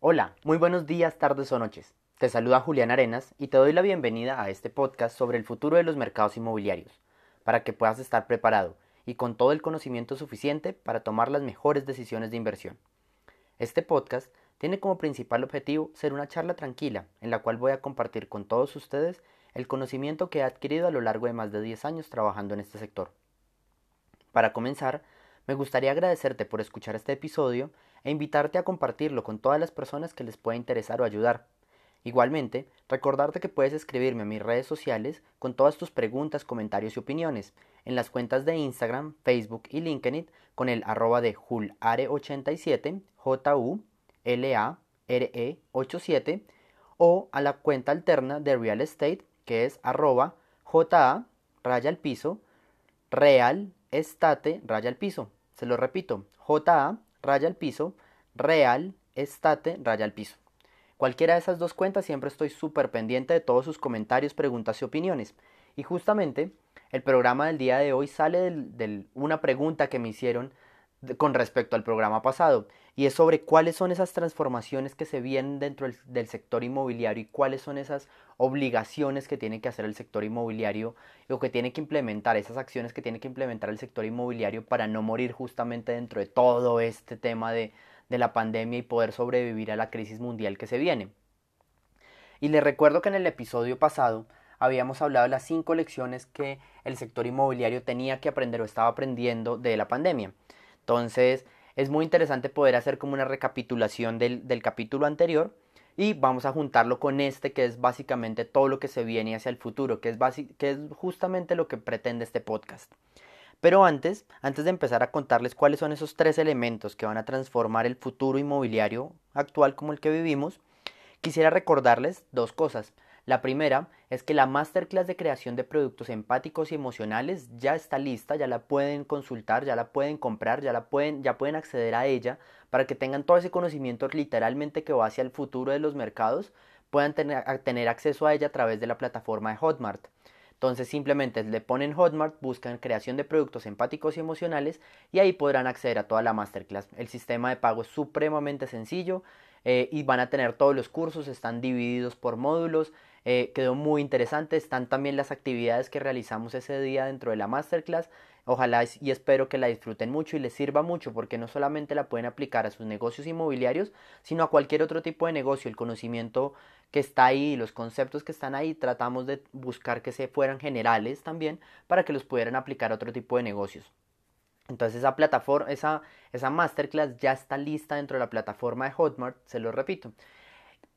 Hola, muy buenos días, tardes o noches. Te saluda Julián Arenas y te doy la bienvenida a este podcast sobre el futuro de los mercados inmobiliarios, para que puedas estar preparado y con todo el conocimiento suficiente para tomar las mejores decisiones de inversión. Este podcast tiene como principal objetivo ser una charla tranquila en la cual voy a compartir con todos ustedes el conocimiento que he adquirido a lo largo de más de 10 años trabajando en este sector. Para comenzar, me gustaría agradecerte por escuchar este episodio e invitarte a compartirlo con todas las personas que les pueda interesar o ayudar. Igualmente, recordarte que puedes escribirme a mis redes sociales con todas tus preguntas, comentarios y opiniones en las cuentas de Instagram, Facebook y LinkedIn con el arroba de julare87, j u l a r e 87 o a la cuenta alterna de Real Estate que es arroba ja raya al piso real estate raya al piso. Se lo repito, ja raya al piso real estate raya al piso. Cualquiera de esas dos cuentas siempre estoy súper pendiente de todos sus comentarios, preguntas y opiniones. Y justamente el programa del día de hoy sale de una pregunta que me hicieron con respecto al programa pasado y es sobre cuáles son esas transformaciones que se vienen dentro del, sector inmobiliario y cuáles son esas obligaciones que tiene que hacer el sector inmobiliario o que tiene que implementar, esas acciones que tiene que implementar el sector inmobiliario para no morir justamente dentro de todo este tema de, de la pandemia y poder sobrevivir a la crisis mundial que se viene. Y les recuerdo que en el episodio pasado habíamos hablado de las cinco lecciones que el sector inmobiliario tenía que aprender o estaba aprendiendo de la pandemia. Entonces, es muy interesante poder hacer como una recapitulación del, capítulo anterior y vamos a juntarlo con este que es básicamente todo lo que se viene hacia el futuro, que es, que es justamente lo que pretende este podcast. Pero antes, antes de empezar a contarles cuáles son esos tres elementos que van a transformar el futuro inmobiliario actual como el que vivimos, quisiera recordarles dos cosas. La primera es que la masterclass de creación de productos empáticos y emocionales ya está lista, ya la pueden consultar, ya la pueden comprar, ya la pueden, ya pueden acceder a ella para que tengan todo ese conocimiento literalmente que va hacia el futuro de los mercados, puedan tener, acceso a ella a través de la plataforma de Hotmart. Entonces simplemente le ponen Hotmart, buscan creación de productos empáticos y emocionales y ahí podrán acceder a toda la masterclass. El sistema de pago es supremamente sencillo eh, y van a tener todos los cursos, están divididos por módulos, eh, quedó muy interesante. Están también las actividades que realizamos ese día dentro de la masterclass. Ojalá y espero que la disfruten mucho y les sirva mucho porque no solamente la pueden aplicar a sus negocios inmobiliarios, sino a cualquier otro tipo de negocio. El conocimiento que está ahí, los conceptos que están ahí, tratamos de buscar que se fueran generales también para que los pudieran aplicar a otro tipo de negocios. Entonces esa plataforma, esa, esa masterclass ya está lista dentro de la plataforma de Hotmart, se lo repito.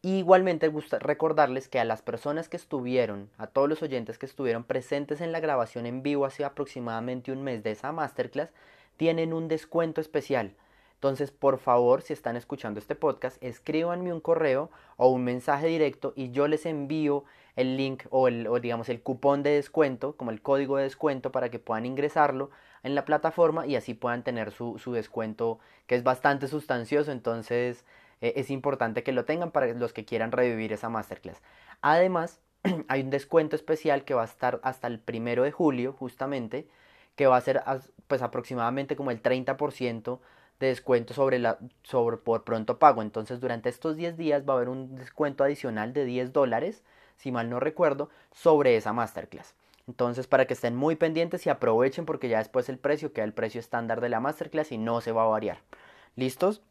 Igualmente gusta recordarles que a las personas que estuvieron, a todos los oyentes que estuvieron presentes en la grabación en vivo hace aproximadamente un mes de esa masterclass, tienen un descuento especial. Entonces, por favor, si están escuchando este podcast, escríbanme un correo o un mensaje directo y yo les envío el link o, el, digamos el cupón de descuento, como el código de descuento para que puedan ingresarlo en la plataforma y así puedan tener su, su descuento que es bastante sustancioso. Entonces, eh, es importante que lo tengan para los que quieran revivir esa masterclass. Además, hay un descuento especial que va a estar hasta el primero de julio, justamente, que va a ser pues aproximadamente como el 30% de descuento sobre la, sobre, por pronto pago. Entonces, durante estos 10 días va a haber un descuento adicional de 10 dólares, si mal no recuerdo, sobre esa masterclass. Entonces, para que estén muy pendientes y aprovechen porque ya después el precio queda el precio estándar de la masterclass y no se va a variar. ¿Listos?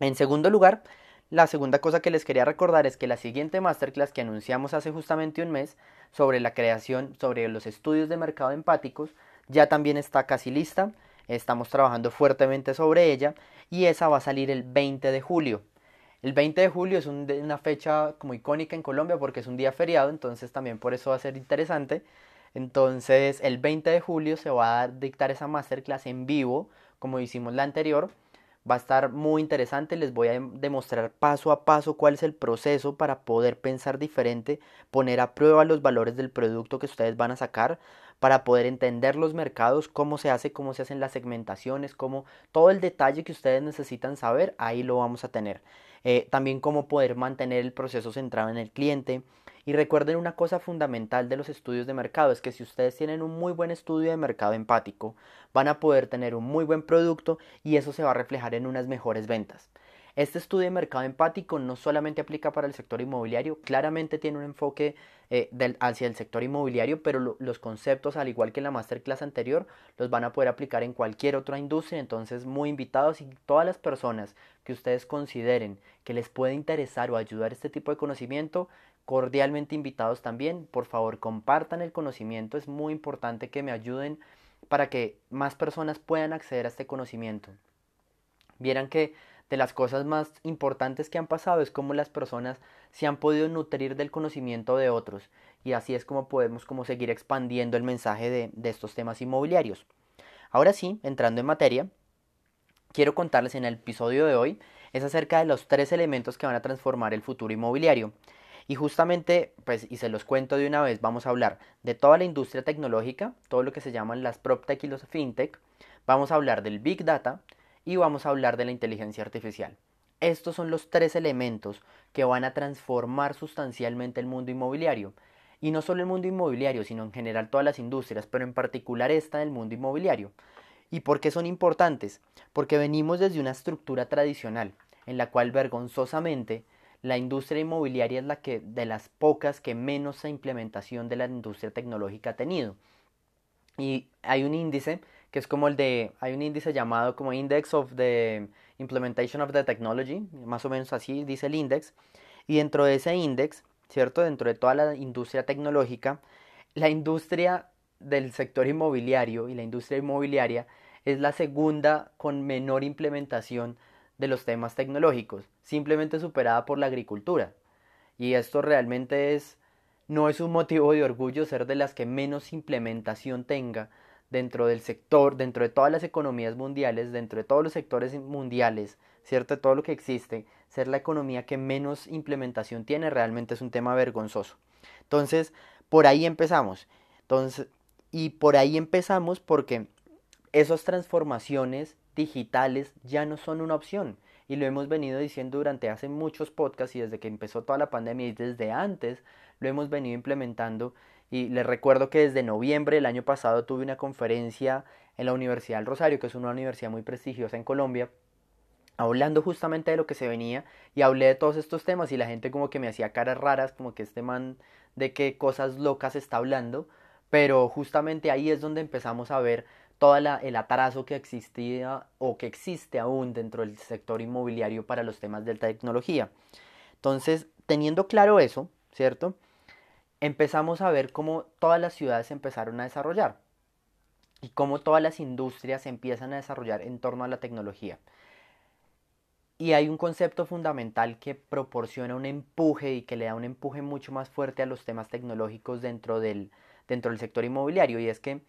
En segundo lugar, la segunda cosa que les quería recordar es que la siguiente masterclass que anunciamos hace justamente un mes sobre la creación, sobre los estudios de mercado empáticos, ya también está casi lista. Estamos trabajando fuertemente sobre ella y esa va a salir el 20 de julio. El 20 de julio es una fecha como icónica en Colombia porque es un día feriado, entonces también por eso va a ser interesante. Entonces el 20 de julio se va a dictar esa masterclass en vivo, como hicimos la anterior Va a estar muy interesante, les voy a demostrar paso a paso cuál es el proceso para poder pensar diferente, poner a prueba los valores del producto que ustedes van a sacar, para poder entender los mercados, cómo se hace, cómo se hacen las segmentaciones, cómo todo el detalle que ustedes necesitan saber, ahí lo vamos a tener. Eh, también cómo poder mantener el proceso centrado en el cliente, y recuerden una cosa fundamental de los estudios de mercado, es que si ustedes tienen un muy buen estudio de mercado empático, van a poder tener un muy buen producto y eso se va a reflejar en unas mejores ventas. Este estudio de mercado empático no solamente aplica para el sector inmobiliario, claramente tiene un enfoque eh, hacia el sector inmobiliario, pero los conceptos, al igual que en la masterclass anterior, los van a poder aplicar en cualquier otra industria. Entonces, muy invitados y todas las personas que ustedes consideren que les puede interesar o ayudar este tipo de conocimiento, cordialmente invitados también. Por favor, compartan el conocimiento. Es muy importante que me ayuden para que más personas puedan acceder a este conocimiento. Vieran que de las cosas más importantes que han pasado es cómo las personas se han podido nutrir del conocimiento de otros y así es como podemos como seguir expandiendo el mensaje de, de estos temas inmobiliarios. Ahora sí, entrando en materia, quiero contarles en el episodio de hoy es acerca de los tres elementos que van a transformar el futuro inmobiliario. Y justamente, pues, y se los cuento de una vez, vamos a hablar de toda la industria tecnológica, todo lo que se llaman las PropTech y los FinTech, vamos a hablar del Big Data, y vamos a hablar de la inteligencia artificial. Estos son los tres elementos que van a transformar sustancialmente el mundo inmobiliario. Y no solo el mundo inmobiliario, sino en general todas las industrias, pero en particular esta del mundo inmobiliario. ¿Y por qué son importantes? Porque venimos desde una estructura tradicional, en la cual vergonzosamente la industria inmobiliaria es la que de las pocas que menos implementación de la industria tecnológica ha tenido. Y hay un índice que es como el de, hay un índice llamado como Index of the Implementation of the Technology, más o menos así dice el índice, y dentro de ese índice, ¿cierto? Dentro de toda la industria tecnológica, la industria del sector inmobiliario y la industria inmobiliaria es la segunda con menor implementación de los temas tecnológicos, simplemente superada por la agricultura. Y esto realmente es no es un motivo de orgullo ser de las que menos implementación tenga dentro del sector, dentro de todas las economías mundiales, dentro de todos los sectores mundiales, ¿cierto? De todo lo que existe, ser la economía que menos implementación tiene realmente es un tema vergonzoso. Entonces, por ahí empezamos. Entonces, y por ahí empezamos porque esas transformaciones digitales ya no son una opción. Y lo hemos venido diciendo durante hace muchos podcasts y desde que empezó toda la pandemia y desde antes lo hemos venido implementando y les recuerdo que desde noviembre del año pasado tuve una conferencia en la Universidad del Rosario, que es una universidad muy prestigiosa en Colombia, hablando justamente de lo que se venía y hablé de todos estos temas y la gente como que me hacía caras raras, como que este man de qué cosas locas está hablando, pero justamente ahí es donde empezamos a ver todo el atraso que existía o que existe aún dentro del sector inmobiliario para los temas de tecnología. Entonces, teniendo claro eso, ¿cierto? empezamos a ver cómo todas las ciudades empezaron a desarrollar y cómo todas las industrias empiezan a desarrollar en torno a la tecnología. Y hay un concepto fundamental que proporciona un empuje y que le da un empuje mucho más fuerte a los temas tecnológicos dentro del sector inmobiliario y es que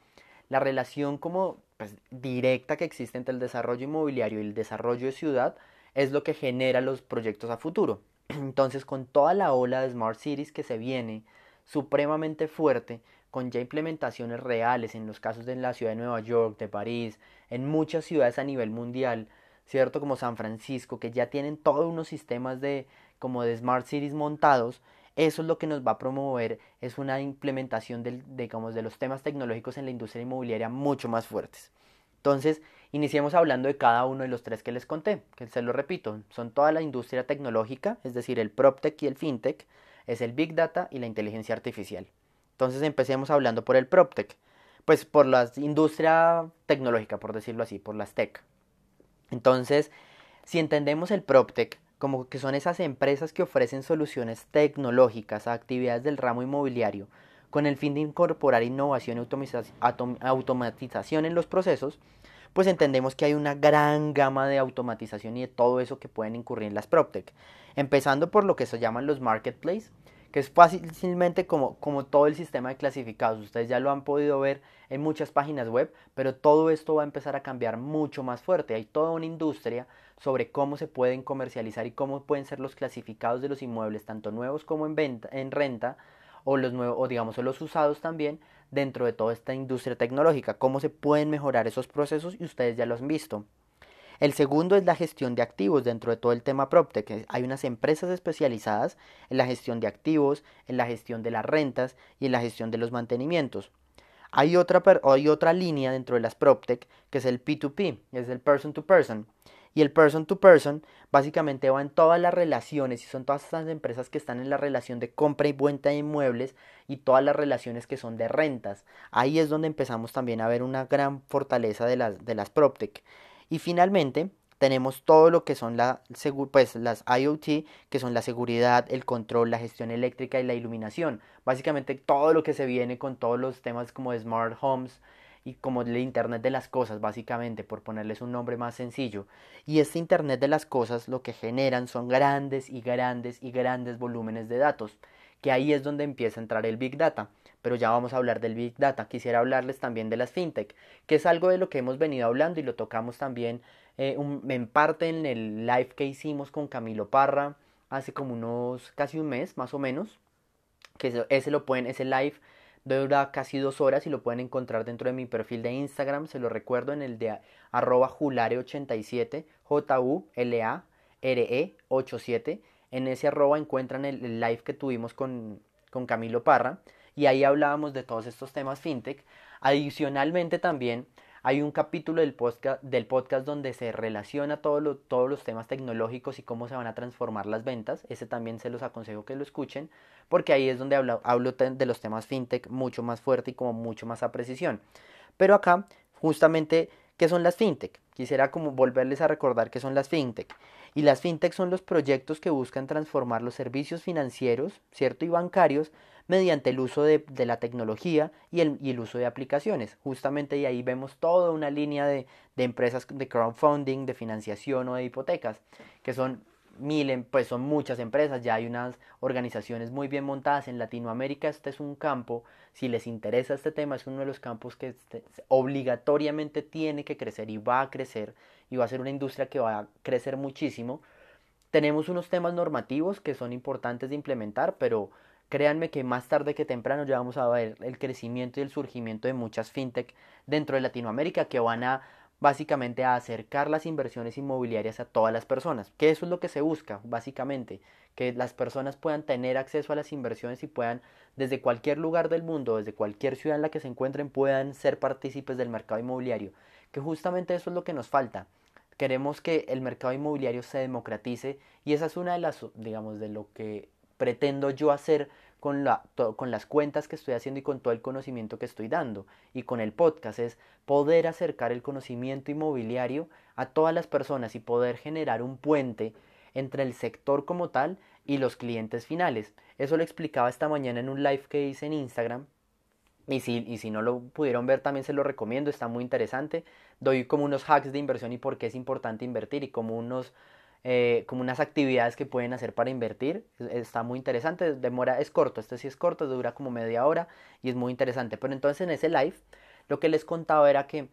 la relación como pues, directa que existe entre el desarrollo inmobiliario y el desarrollo de ciudad es lo que genera los proyectos a futuro. Entonces, con toda la ola de Smart Cities que se viene, supremamente fuerte, con ya implementaciones reales en los casos de la ciudad de Nueva York, de París, en muchas ciudades a nivel mundial, ¿cierto? Como San Francisco, que ya tienen todos unos sistemas de como de smart cities montados, eso es lo que nos va a promover, es una implementación del, digamos, de los temas tecnológicos en la industria inmobiliaria mucho más fuertes. Entonces, iniciemos hablando de cada uno de los tres que les conté, que se lo repito, son toda la industria tecnológica, es decir, el PropTech y el FinTech, es el Big Data y la inteligencia artificial. Entonces empecemos hablando por el PropTech, pues por la industria tecnológica, por decirlo así, por las tech. Entonces, si entendemos el PropTech como que son esas empresas que ofrecen soluciones tecnológicas a actividades del ramo inmobiliario con el fin de incorporar innovación y automatización en los procesos, pues entendemos que hay una gran gama de automatización y de todo eso que pueden incurrir en las PropTech. Empezando por lo que se llaman los marketplaces, que es fácilmente como, como todo el sistema de clasificados. Ustedes ya lo han podido ver en muchas páginas web, pero todo esto va a empezar a cambiar mucho más fuerte. Hay toda una industria sobre cómo se pueden comercializar y cómo pueden ser los clasificados de los inmuebles, tanto nuevos como en, venta, en renta, o los nuevos, o digamos, o los usados también, dentro de toda esta industria tecnológica, cómo se pueden mejorar esos procesos y ustedes ya lo han visto. El segundo es la gestión de activos dentro de todo el tema PropTech. Hay unas empresas especializadas en la gestión de activos, en la gestión de las rentas y en la gestión de los mantenimientos. Hay otra, hay otra línea dentro de las PropTech que es el P2P, es el person to person. Y el person to person básicamente va en todas las relaciones y son todas esas empresas que están en la relación de compra y venta de inmuebles y todas las relaciones que son de rentas. Ahí es donde empezamos también a ver una gran fortaleza de las, de las PropTech. Y finalmente tenemos todo lo que son pues, las IoT, que son la seguridad, el control, la gestión eléctrica y la iluminación. Básicamente todo lo que se viene con todos los temas como smart homes, y como el Internet de las Cosas, básicamente, por ponerles un nombre más sencillo. Y este Internet de las Cosas lo que generan son grandes y grandes y grandes volúmenes de datos, que ahí es donde empieza a entrar el Big Data. Pero ya vamos a hablar del Big Data. Quisiera hablarles también de las FinTech, que es algo de lo que hemos venido hablando y lo tocamos también eh, en parte en el live que hicimos con Camilo Parra hace como unos casi un mes más o menos. Que ese lo pueden, ese live dura casi dos horas y lo pueden encontrar dentro de mi perfil de Instagram, se lo recuerdo en el de arroba julare87, J-U-L-A-R-E 87. En ese arroba encuentran el, live que tuvimos con, con Camilo Parra y ahí hablábamos de todos estos temas fintech. Adicionalmente también hay un capítulo del podcast, del podcast donde se relaciona todo todos los temas tecnológicos y cómo se van a transformar las ventas. Ese también se los aconsejo que lo escuchen, porque ahí es donde hablo, hablo de los temas fintech mucho más fuerte y como mucho más a precisión. Pero acá, justamente, ¿qué son las fintech? Quisiera como volverles a recordar qué son las fintech. Y las fintech son los proyectos que buscan transformar los servicios financieros, ¿cierto? Y bancarios mediante el uso de, la tecnología y el, uso de aplicaciones. Justamente y ahí vemos toda una línea de, de empresas de crowdfunding, de financiación o de hipotecas, que son mil, em, pues son muchas empresas, ya hay unas organizaciones muy bien montadas en Latinoamérica, este es un campo, si les interesa este tema, es uno de los campos que este, obligatoriamente tiene que crecer y va a crecer y va a ser una industria que va a crecer muchísimo. Tenemos unos temas normativos que son importantes de implementar, pero Créanme que más tarde que temprano ya vamos a ver el crecimiento y el surgimiento de muchas fintech dentro de Latinoamérica que van a básicamente a acercar las inversiones inmobiliarias a todas las personas, que eso es lo que se busca, básicamente, que las personas puedan tener acceso a las inversiones y puedan desde cualquier lugar del mundo, desde cualquier ciudad en la que se encuentren, puedan ser partícipes del mercado inmobiliario, que justamente eso es lo que nos falta. Queremos que el mercado inmobiliario se democratice y esa es una de las, digamos, de lo que pretendo yo hacer con, la, con las cuentas que estoy haciendo y con todo el conocimiento que estoy dando. Y con el podcast es poder acercar el conocimiento inmobiliario a todas las personas y poder generar un puente entre el sector como tal y los clientes finales. Eso lo explicaba esta mañana en un live que hice en Instagram. Y si, y si no lo pudieron ver, también se lo recomiendo, está muy interesante. Doy como unos hacks de inversión y por qué es importante invertir y como unos eh, como unas actividades que pueden hacer para invertir. Está muy interesante, demora, es corto, este sí es corto, dura como media hora y es muy interesante. Pero entonces en ese live lo que les contaba era que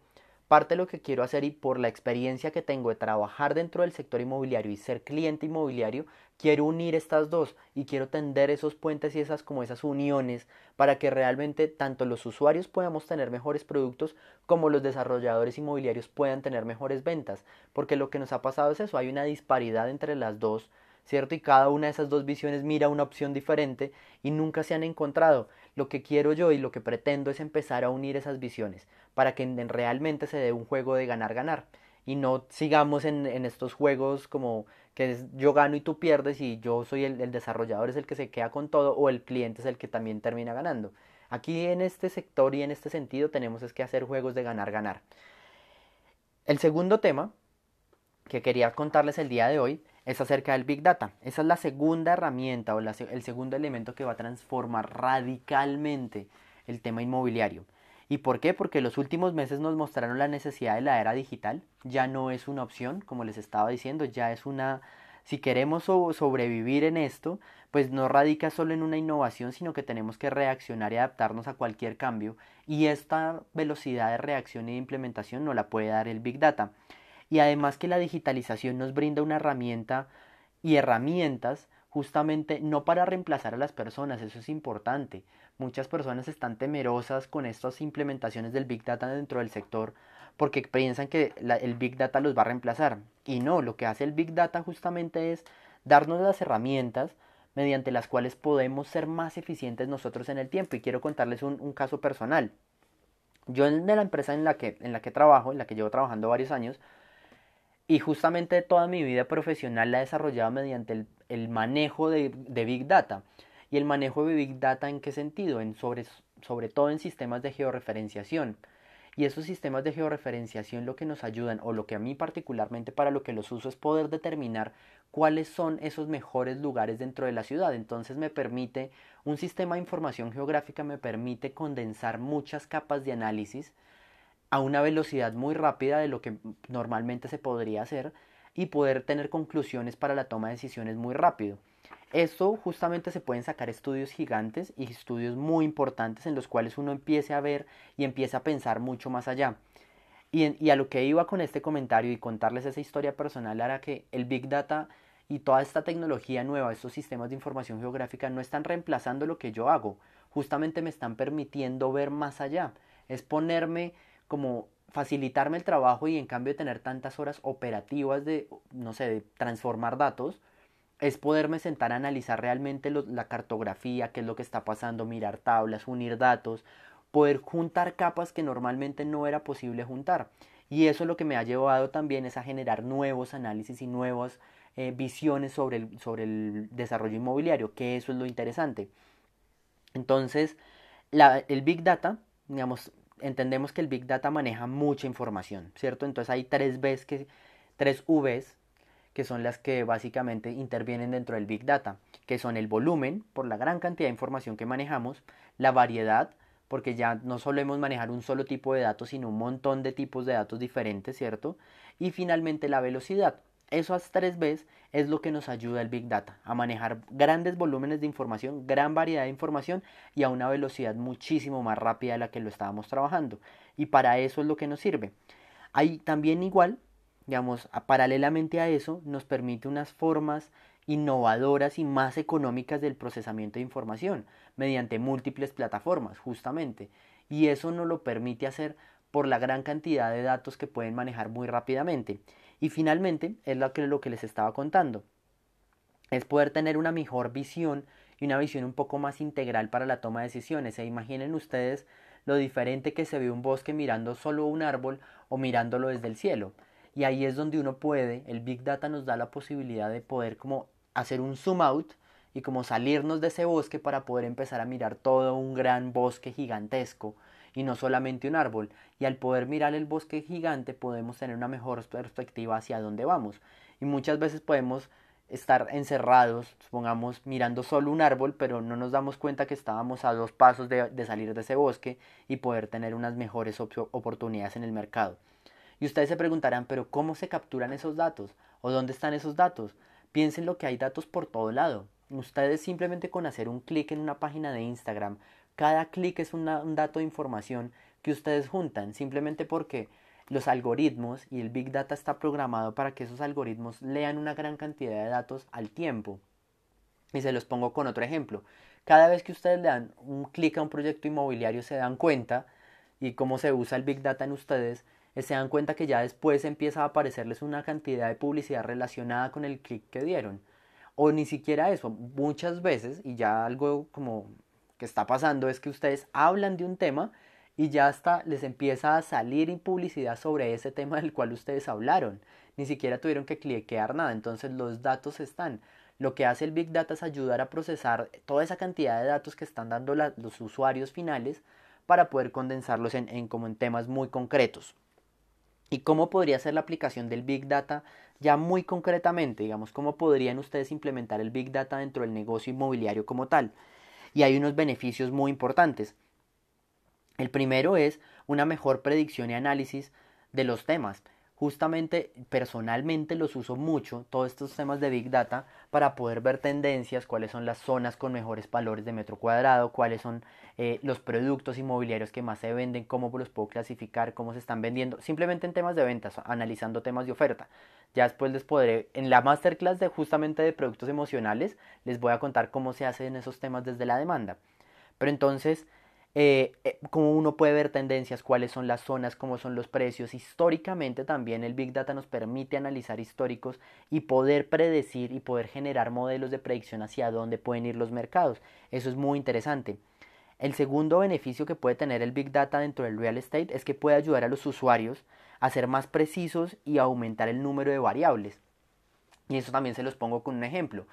Parte de lo que quiero hacer y por la experiencia que tengo de trabajar dentro del sector inmobiliario y ser cliente inmobiliario, quiero unir estas dos y quiero tender esos puentes y esas como esas uniones para que realmente tanto los usuarios podamos tener mejores productos como los desarrolladores inmobiliarios puedan tener mejores ventas, porque lo que nos ha pasado es eso, hay una disparidad entre las dos ¿cierto? Y cada una de esas dos visiones mira una opción diferente y nunca se han encontrado. Lo que quiero yo y lo que pretendo es empezar a unir esas visiones para que realmente se dé un juego de ganar-ganar y no sigamos en, estos juegos como que es yo gano y tú pierdes y yo soy el, el desarrollador es el que se queda con todo o el cliente es el que también termina ganando. Aquí en este sector y en este sentido tenemos es que hacer juegos de ganar-ganar. El segundo tema que quería contarles el día de hoy es acerca del Big Data. Esa es la segunda herramienta o el segundo elemento que va a transformar radicalmente el tema inmobiliario. ¿Y por qué? Porque los últimos meses nos mostraron la necesidad de la era digital. Ya no es una opción, como les estaba diciendo, ya es una... Si queremos sobrevivir en esto, pues no radica solo en una innovación, sino que tenemos que reaccionar y adaptarnos a cualquier cambio. Y esta velocidad de reacción y de implementación no la puede dar el Big Data y además que la digitalización nos brinda una herramienta y herramientas justamente no para reemplazar a las personas, eso es importante. Muchas personas están temerosas con estas implementaciones del Big Data dentro del sector porque piensan que el Big Data los va a reemplazar. Y no, lo que hace el Big Data justamente es darnos las herramientas mediante las cuales podemos ser más eficientes nosotros en el tiempo. Y quiero contarles un, caso personal. Yo en la empresa en la, que, en la que trabajo, en la que llevo trabajando varios años, Y justamente toda mi vida profesional la he desarrollado mediante el, manejo de, Big Data. ¿Y el manejo de Big Data en qué sentido? En sobre, sobre todo en sistemas de georreferenciación. Y esos sistemas de georreferenciación lo que nos ayudan, o lo que a mí particularmente para lo que los uso, es poder determinar cuáles son esos mejores lugares dentro de la ciudad. Entonces me permite, un sistema de información geográfica me permite condensar muchas capas de análisis a una velocidad muy rápida de lo que normalmente se podría hacer y poder tener conclusiones para la toma de decisiones muy rápido. Esto justamente se pueden sacar estudios gigantes y estudios muy importantes en los cuales uno empiece a ver y empiece a pensar mucho más allá. Y, a lo que iba con este comentario y contarles esa historia personal era que el Big Data y toda esta tecnología nueva, estos sistemas de información geográfica no están reemplazando lo que yo hago, justamente me están permitiendo ver más allá, es ponerme como facilitarme el trabajo y en cambio tener tantas horas operativas de, no sé, transformar datos, es poderme sentar a analizar realmente la cartografía, qué es lo que está pasando, mirar tablas, unir datos, poder juntar capas que normalmente no era posible juntar. Y eso lo que me ha llevado también es a generar nuevos análisis y nuevas eh, visiones sobre el, sobre el desarrollo inmobiliario, que eso es lo interesante. Entonces, el Big Data, digamos, entendemos que el Big Data maneja mucha información, ¿cierto? Entonces hay tres Vs que, son las que básicamente intervienen dentro del Big Data, que son el volumen, por la gran cantidad de información que manejamos, la variedad, porque ya no solemos manejar un solo tipo de datos, sino un montón de tipos de datos diferentes, ¿cierto? Y finalmente la velocidad. Esas tres Bs es lo que nos ayuda el Big Data, a manejar grandes volúmenes de información, gran variedad de información y a una velocidad muchísimo más rápida de la que lo estábamos trabajando. Y para eso es lo que nos sirve. Hay también igual digamos, paralelamente a eso, nos permite unas formas innovadoras y más económicas del procesamiento de información mediante múltiples plataformas, justamente. Y eso nos lo permite hacer por la gran cantidad de datos que pueden manejar muy rápidamente. Y finalmente, es lo que, lo que les estaba contando, es poder tener una mejor visión y una visión un poco más integral para la toma de decisiones. E imaginen ustedes lo diferente que se ve un bosque mirando solo un árbol o mirándolo desde el cielo. Y ahí es donde uno puede, el Big Data nos da la posibilidad de poder como hacer un zoom out y como salirnos de ese bosque para poder empezar a mirar todo un gran bosque gigantesco y no solamente un árbol. Y al poder mirar el bosque gigante podemos tener una mejor perspectiva hacia dónde vamos. Y muchas veces podemos estar encerrados, supongamos, mirando solo un árbol, pero no nos damos cuenta que estábamos a dos pasos de, de salir de ese bosque y poder tener unas mejores oportunidades en el mercado. Y ustedes se preguntarán, pero ¿cómo se capturan esos datos? ¿O dónde están esos datos? Piensen lo que hay datos por todo lado. Ustedes simplemente con hacer un clic en una página de Instagram, cada clic es un dato de información que ustedes juntan, simplemente porque los algoritmos y el Big Data está programado para que esos algoritmos lean una gran cantidad de datos al tiempo. Y se los pongo con otro ejemplo. Cada vez que ustedes le dan un clic a un proyecto inmobiliario se dan cuenta y cómo se usa el Big Data en ustedes se dan cuenta que ya después empieza a aparecerles una cantidad de publicidad relacionada con el clic que dieron. O ni siquiera eso, muchas veces, y ya algo como que está pasando es que ustedes hablan de un tema y ya hasta les empieza a salir publicidad sobre ese tema del cual ustedes hablaron. Ni siquiera tuvieron que cliquear nada, entonces los datos están. Lo que hace el Big Data es ayudar a procesar toda esa cantidad de datos que están dando los usuarios finales para poder condensarlos en, como en temas muy concretos. ¿Y cómo podría ser la aplicación del Big Data ya muy concretamente? Digamos, ¿cómo podrían ustedes implementar el Big Data dentro del negocio inmobiliario como tal? Y hay unos beneficios muy importantes. El primero es una mejor predicción y análisis de los temas justamente personalmente los uso mucho, todos estos temas de Big Data, para poder ver tendencias, cuáles son las zonas con mejores valores de metro cuadrado, cuáles son eh, los productos inmobiliarios que más se venden, cómo los puedo clasificar, cómo se están vendiendo, simplemente en temas de ventas, analizando temas de oferta. Ya después les podré, en la masterclass de justamente de productos emocionales, les voy a contar cómo se hacen esos temas desde la demanda. Pero entonces, eh, eh, cómo uno puede ver tendencias, cuáles son las zonas, cómo son los precios. Históricamente también el Big Data nos permite analizar históricos y poder predecir y poder generar modelos de predicción hacia dónde pueden ir los mercados. Eso es muy interesante. El segundo beneficio que puede tener el Big Data dentro del real estate es que puede ayudar a los usuarios a ser más precisos y aumentar el número de variables. Y eso también se los pongo con un ejemplo.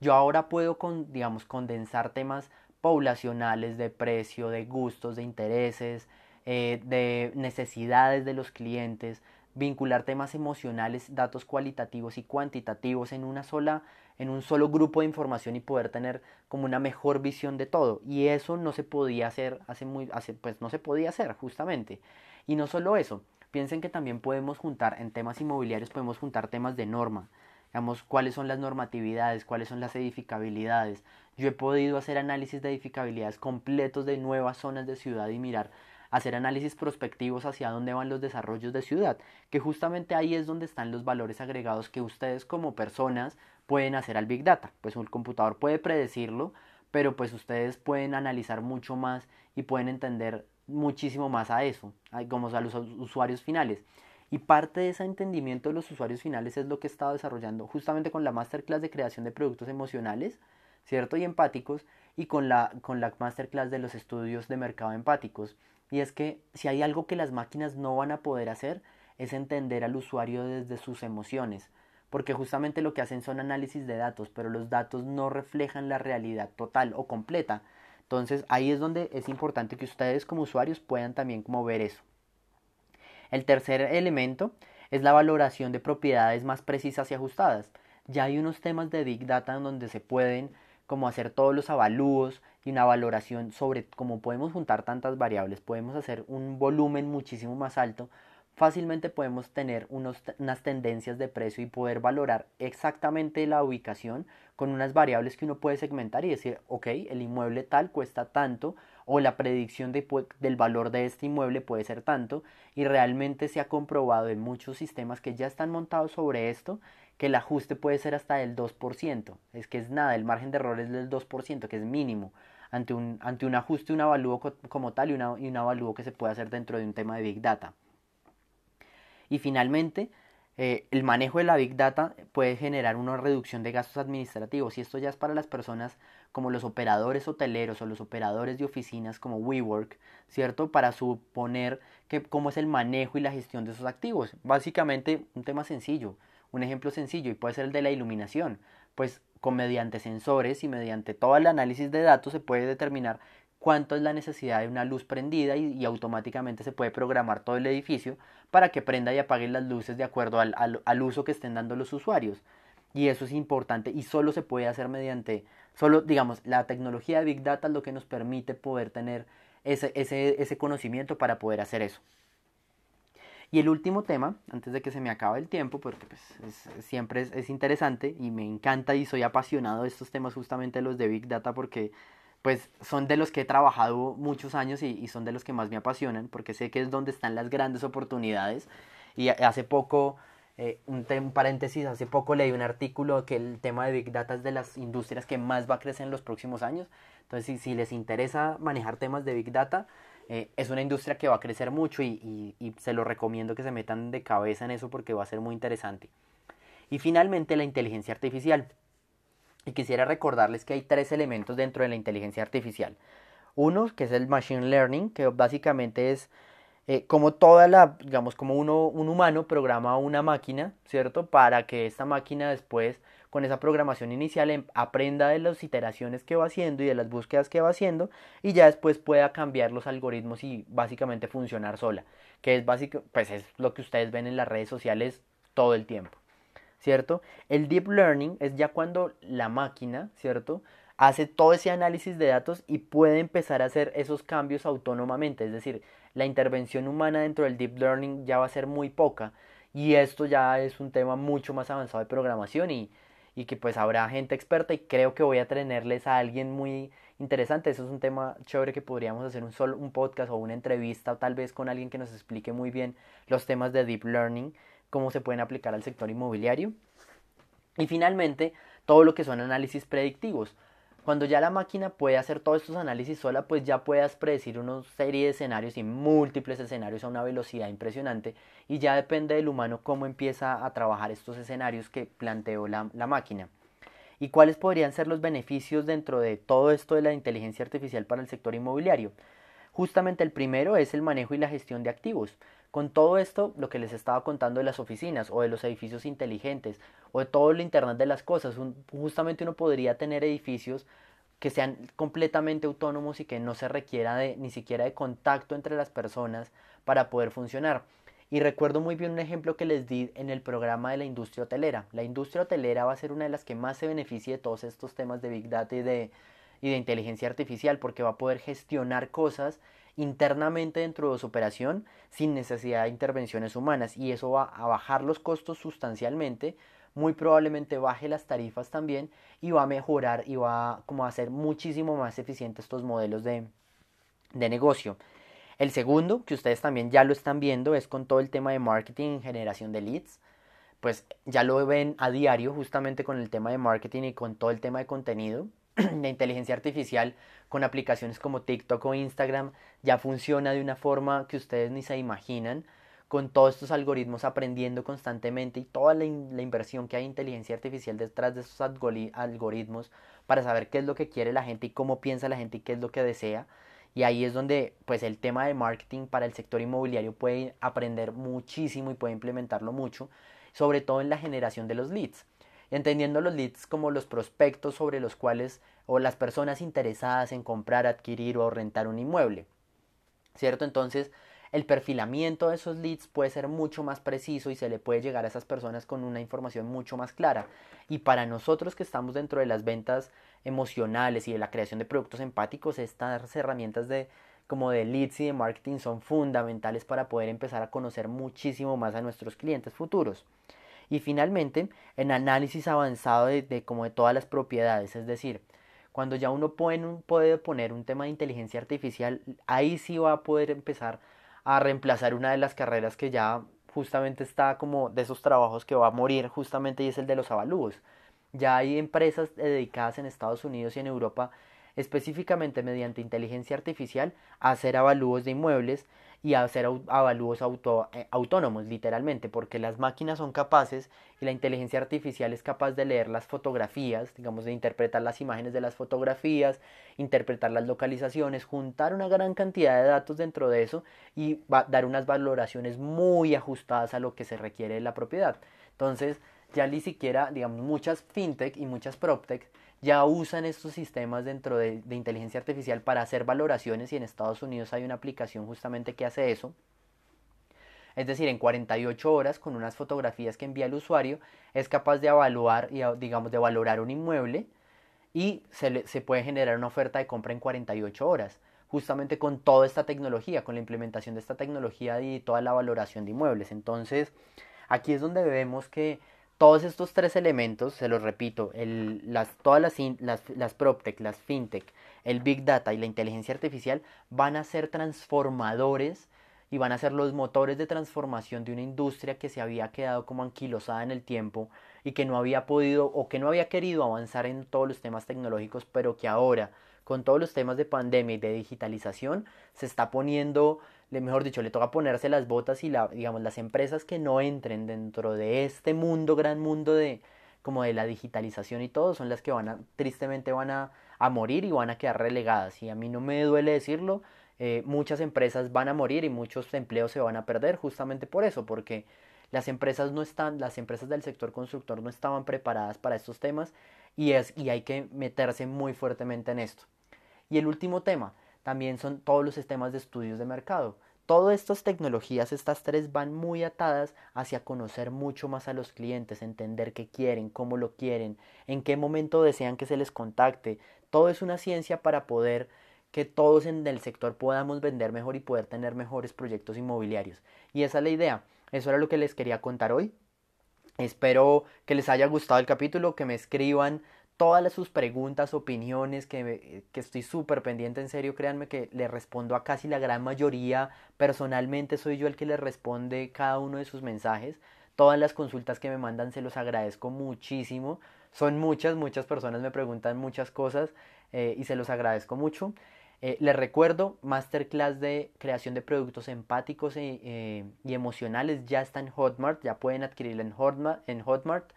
Yo ahora puedo, con, digamos, condensar temas poblacionales, de precio, de gustos, de intereses, eh, de necesidades de los clientes, vincular temas emocionales, datos cualitativos y cuantitativos en una sola en un solo grupo de información y poder tener como una mejor visión de todo. Y eso no se podía hacer hace muy hace, pues no se podía hacer justamente. Y no solo eso piensen que también podemos juntar en temas inmobiliarios podemos juntar temas de norma digamos cuáles son las normatividades cuáles son las edificabilidades yo he podido hacer análisis de edificabilidades completos de nuevas zonas de ciudad y mirar hacer análisis prospectivos hacia dónde van los desarrollos de ciudad, que justamente ahí es donde están los valores agregados que ustedes como personas pueden hacer al Big Data. Pues un computador puede predecirlo, pero pues ustedes pueden analizar mucho más y pueden entender muchísimo más a eso, como a los usuarios finales. Y parte de ese entendimiento de los usuarios finales es lo que he estado desarrollando justamente con la masterclass de creación de productos emocionales, ¿cierto? Y empáticos, y con la, con la masterclass de los estudios de mercado empáticos. Y es que si hay algo que las máquinas no van a poder hacer es entender al usuario desde sus emociones, porque justamente lo que hacen son análisis de datos, pero los datos no reflejan la realidad total o completa. Entonces ahí es donde es importante que ustedes como usuarios puedan también como ver eso. El tercer elemento es la valoración de propiedades más precisas y ajustadas. Ya hay unos temas de Big Data en donde se pueden como hacer todos los avalúos y una valoración sobre cómo podemos juntar tantas variables, podemos hacer un volumen muchísimo más alto, fácilmente podemos tener unas tendencias de precio y poder valorar exactamente la ubicación con unas variables que uno puede segmentar y decir, ok, el inmueble tal cuesta tanto o la predicción de, del valor de este inmueble puede ser tanto y realmente se ha comprobado en muchos sistemas que ya están montados sobre esto que el ajuste puede ser hasta del 2%. Es que es nada, el margen de error es del 2%, que es mínimo, ante un, ante un ajuste, un avalúo como tal y, una, y un avalúo que se puede hacer dentro de un tema de Big Data. Y finalmente, eh, el manejo de la Big Data puede generar una reducción de gastos administrativos y esto ya es para las personas como los operadores hoteleros o los operadores de oficinas como WeWork, ¿cierto? Para suponer que cómo es el manejo y la gestión de esos activos. Básicamente un tema sencillo. Un ejemplo sencillo y puede ser el de la iluminación, pues con mediante sensores y mediante todo el análisis de datos se puede determinar cuánto es la necesidad de una luz prendida y, automáticamente se puede programar todo el edificio para que prenda y apague las luces de acuerdo al, al, uso que estén dando los usuarios. Y eso es importante y solo se puede hacer mediante, solo digamos, la tecnología de Big Data es lo que nos permite poder tener ese, ese, ese conocimiento para poder hacer eso. Y el último tema, antes de que se me acabe el tiempo, porque pues, siempre es, interesante y me encanta y soy apasionado de estos temas, justamente los de Big Data, porque pues son de los que he trabajado muchos años y, son de los que más me apasionan, porque sé que es donde están las grandes oportunidades. Y hace poco, eh, un, un, paréntesis, hace poco leí un artículo que el tema de Big Data es de las industrias que más va a crecer en los próximos años. Entonces, si, si les interesa manejar temas de Big Data, eh, es una industria que va a crecer mucho y, se lo recomiendo que se metan de cabeza en eso porque va a ser muy interesante. Y finalmente la inteligencia artificial. Y quisiera recordarles que hay tres elementos dentro de la inteligencia artificial. Uno, que es el machine learning, que básicamente es eh, como toda la, digamos, como uno, un humano programa una máquina, ¿cierto? Para que esta máquina después con esa programación inicial em, aprenda de las iteraciones que va haciendo y de las búsquedas que va haciendo y ya después pueda cambiar los algoritmos y básicamente funcionar sola, que es básico, pues es lo que ustedes ven en las redes sociales todo el tiempo, ¿cierto? El deep learning es ya cuando la máquina, ¿cierto? hace todo ese análisis de datos y puede empezar a hacer esos cambios autónomamente, es decir, la intervención humana dentro del deep learning ya va a ser muy poca y esto ya es un tema mucho más avanzado de programación y y que pues habrá gente experta y creo que voy a tenerles a alguien muy interesante. Eso es un tema chévere que podríamos hacer un solo un podcast o una entrevista tal vez con alguien que nos explique muy bien los temas de deep learning, cómo se pueden aplicar al sector inmobiliario. Y finalmente, todo lo que son análisis predictivos. Cuando ya la máquina puede hacer todos estos análisis sola, pues ya puedas predecir una serie de escenarios y múltiples escenarios a una velocidad impresionante y ya depende del humano cómo empieza a trabajar estos escenarios que planteó la, máquina. ¿Y cuáles podrían ser los beneficios dentro de todo esto de la inteligencia artificial para el sector inmobiliario? Justamente el primero es el manejo y la gestión de activos. Con todo esto, lo que les estaba contando de las oficinas o de los edificios inteligentes o de todo el Internet de las cosas, justamente uno podría tener edificios que sean completamente autónomos y que no se requiera de, ni siquiera de contacto entre las personas para poder funcionar. Y recuerdo muy bien un ejemplo que les di en el programa de la industria hotelera. La industria hotelera va a ser una de las que más se beneficie de todos estos temas de Big Data y de, y de inteligencia artificial porque va a poder gestionar cosas internamente dentro de su operación sin necesidad de intervenciones humanas y eso va a bajar los costos sustancialmente muy probablemente baje las tarifas también y va a mejorar y va como a hacer muchísimo más eficientes estos modelos de, de negocio. El segundo, que ustedes también ya lo están viendo, es con todo el tema de marketing y generación de leads. Pues ya lo ven a diario justamente con el tema de marketing y con todo el tema de contenido. de inteligencia artificial con aplicaciones como TikTok o Instagram ya funciona de una forma que ustedes ni se imaginan con todos estos algoritmos aprendiendo constantemente y toda la, inversión que hay en inteligencia artificial detrás de estos algoritmos para saber qué es lo que quiere la gente y cómo piensa la gente y qué es lo que desea. Y ahí es donde pues el tema de marketing para el sector inmobiliario puede aprender muchísimo y puede implementarlo mucho, sobre todo en la generación de los leads. Entendiendo los leads como los prospectos sobre los cuales o las personas interesadas en comprar, adquirir o rentar un inmueble. ¿Cierto? Entonces, el perfilamiento de esos leads puede ser mucho más preciso y se le puede llegar a esas personas con una información mucho más clara. Y para nosotros que estamos dentro de las ventas emocionales y de la creación de productos empáticos, estas herramientas de como de leads y de marketing son fundamentales para poder empezar a conocer muchísimo más a nuestros clientes futuros. Y finalmente, en análisis avanzado de, como de todas las propiedades, es decir, cuando ya uno puede, puede poner un tema de inteligencia artificial, ahí sí va a poder empezar a reemplazar una de las carreras que ya justamente está como de esos trabajos que va a morir justamente y es el de los avalúos. Ya hay empresas dedicadas en Estados Unidos y en Europa específicamente mediante inteligencia artificial a hacer avalúos de inmuebles y hacer avalúos auto, eh, autónomos, literalmente, porque las máquinas son capaces y la inteligencia artificial es capaz de leer las fotografías, digamos, de interpretar las imágenes de las fotografías, interpretar las localizaciones, juntar una gran cantidad de datos dentro de eso y dar unas valoraciones muy ajustadas a lo que se requiere de la propiedad. Entonces, ya ni siquiera, digamos, muchas fintech y muchas proptech ya usan estos sistemas dentro de, inteligencia artificial para hacer valoraciones y en Estados Unidos hay una aplicación justamente que hace eso. Es decir, en 48 horas con unas fotografías que envía el usuario es capaz de evaluar y digamos de valorar un inmueble y se, se puede generar una oferta de compra en 48 horas justamente con toda esta tecnología, con la implementación de esta tecnología y toda la valoración de inmuebles. Entonces, aquí es donde vemos que todos estos tres elementos, se los repito, las, todas las, las, las PropTech, las FinTech, el Big Data y la inteligencia artificial van a ser transformadores y van a ser los motores de transformación de una industria que se había quedado como anquilosada en el tiempo y que no había podido o que no había querido avanzar en todos los temas tecnológicos, pero que ahora, con todos los temas de pandemia y de digitalización, se está poniendo mejor dicho, le toca ponerse las botas y la, digamos, las empresas que no entren dentro de este mundo, gran mundo de como de la digitalización y todo, son las que van a, tristemente van a, a morir y van a quedar relegadas. Y a mí no me duele decirlo, eh, muchas empresas van a morir y muchos empleos se van a perder justamente por eso, porque las empresas no están, las empresas del sector constructor no estaban preparadas para estos temas y, es, y hay que meterse muy fuertemente en esto. Y el último tema, también son todos los sistemas de estudios de mercado. Todas estas tecnologías, estas tres, van muy atadas hacia conocer mucho más a los clientes, entender qué quieren, cómo lo quieren, en qué momento desean que se les contacte. Todo es una ciencia para poder que todos en el sector podamos vender mejor y poder tener mejores proyectos inmobiliarios. Y esa es la idea. Eso era lo que les quería contar hoy. Espero que les haya gustado el capítulo, que me escriban todas sus preguntas, opiniones, que, que estoy súper pendiente, en serio, créanme que le respondo a casi la gran mayoría. Personalmente soy yo el que les responde cada uno de sus mensajes. Todas las consultas que me mandan se los agradezco muchísimo. Son muchas, muchas personas me preguntan muchas cosas eh, y se los agradezco mucho. Eh, les recuerdo, Masterclass de creación de productos empáticos e, eh, y emocionales ya está en Hotmart, ya pueden adquirirla. En Hotmart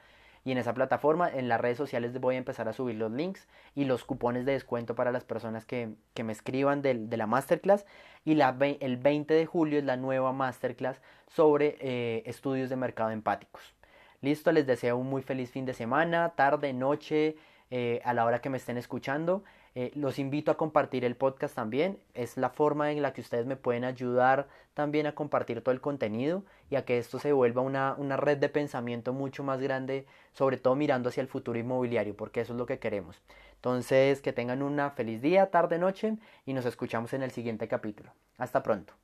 y en esa plataforma, en las redes sociales voy a empezar a subir los links y los cupones de descuento para las personas que, me escriban de, de, la masterclass. Y la, el 20 de julio es la nueva masterclass sobre eh, estudios de mercado empáticos. Listo, les deseo un muy feliz fin de semana, tarde, noche, eh, a la hora que me estén escuchando. Eh, los invito a compartir el podcast también. Es la forma en la que ustedes me pueden ayudar también a compartir todo el contenido y a que esto se vuelva una, una red de pensamiento mucho más grande, sobre todo mirando hacia el futuro inmobiliario, porque eso es lo que queremos. Entonces, que tengan una feliz día, tarde, noche y nos escuchamos en el siguiente capítulo. Hasta pronto.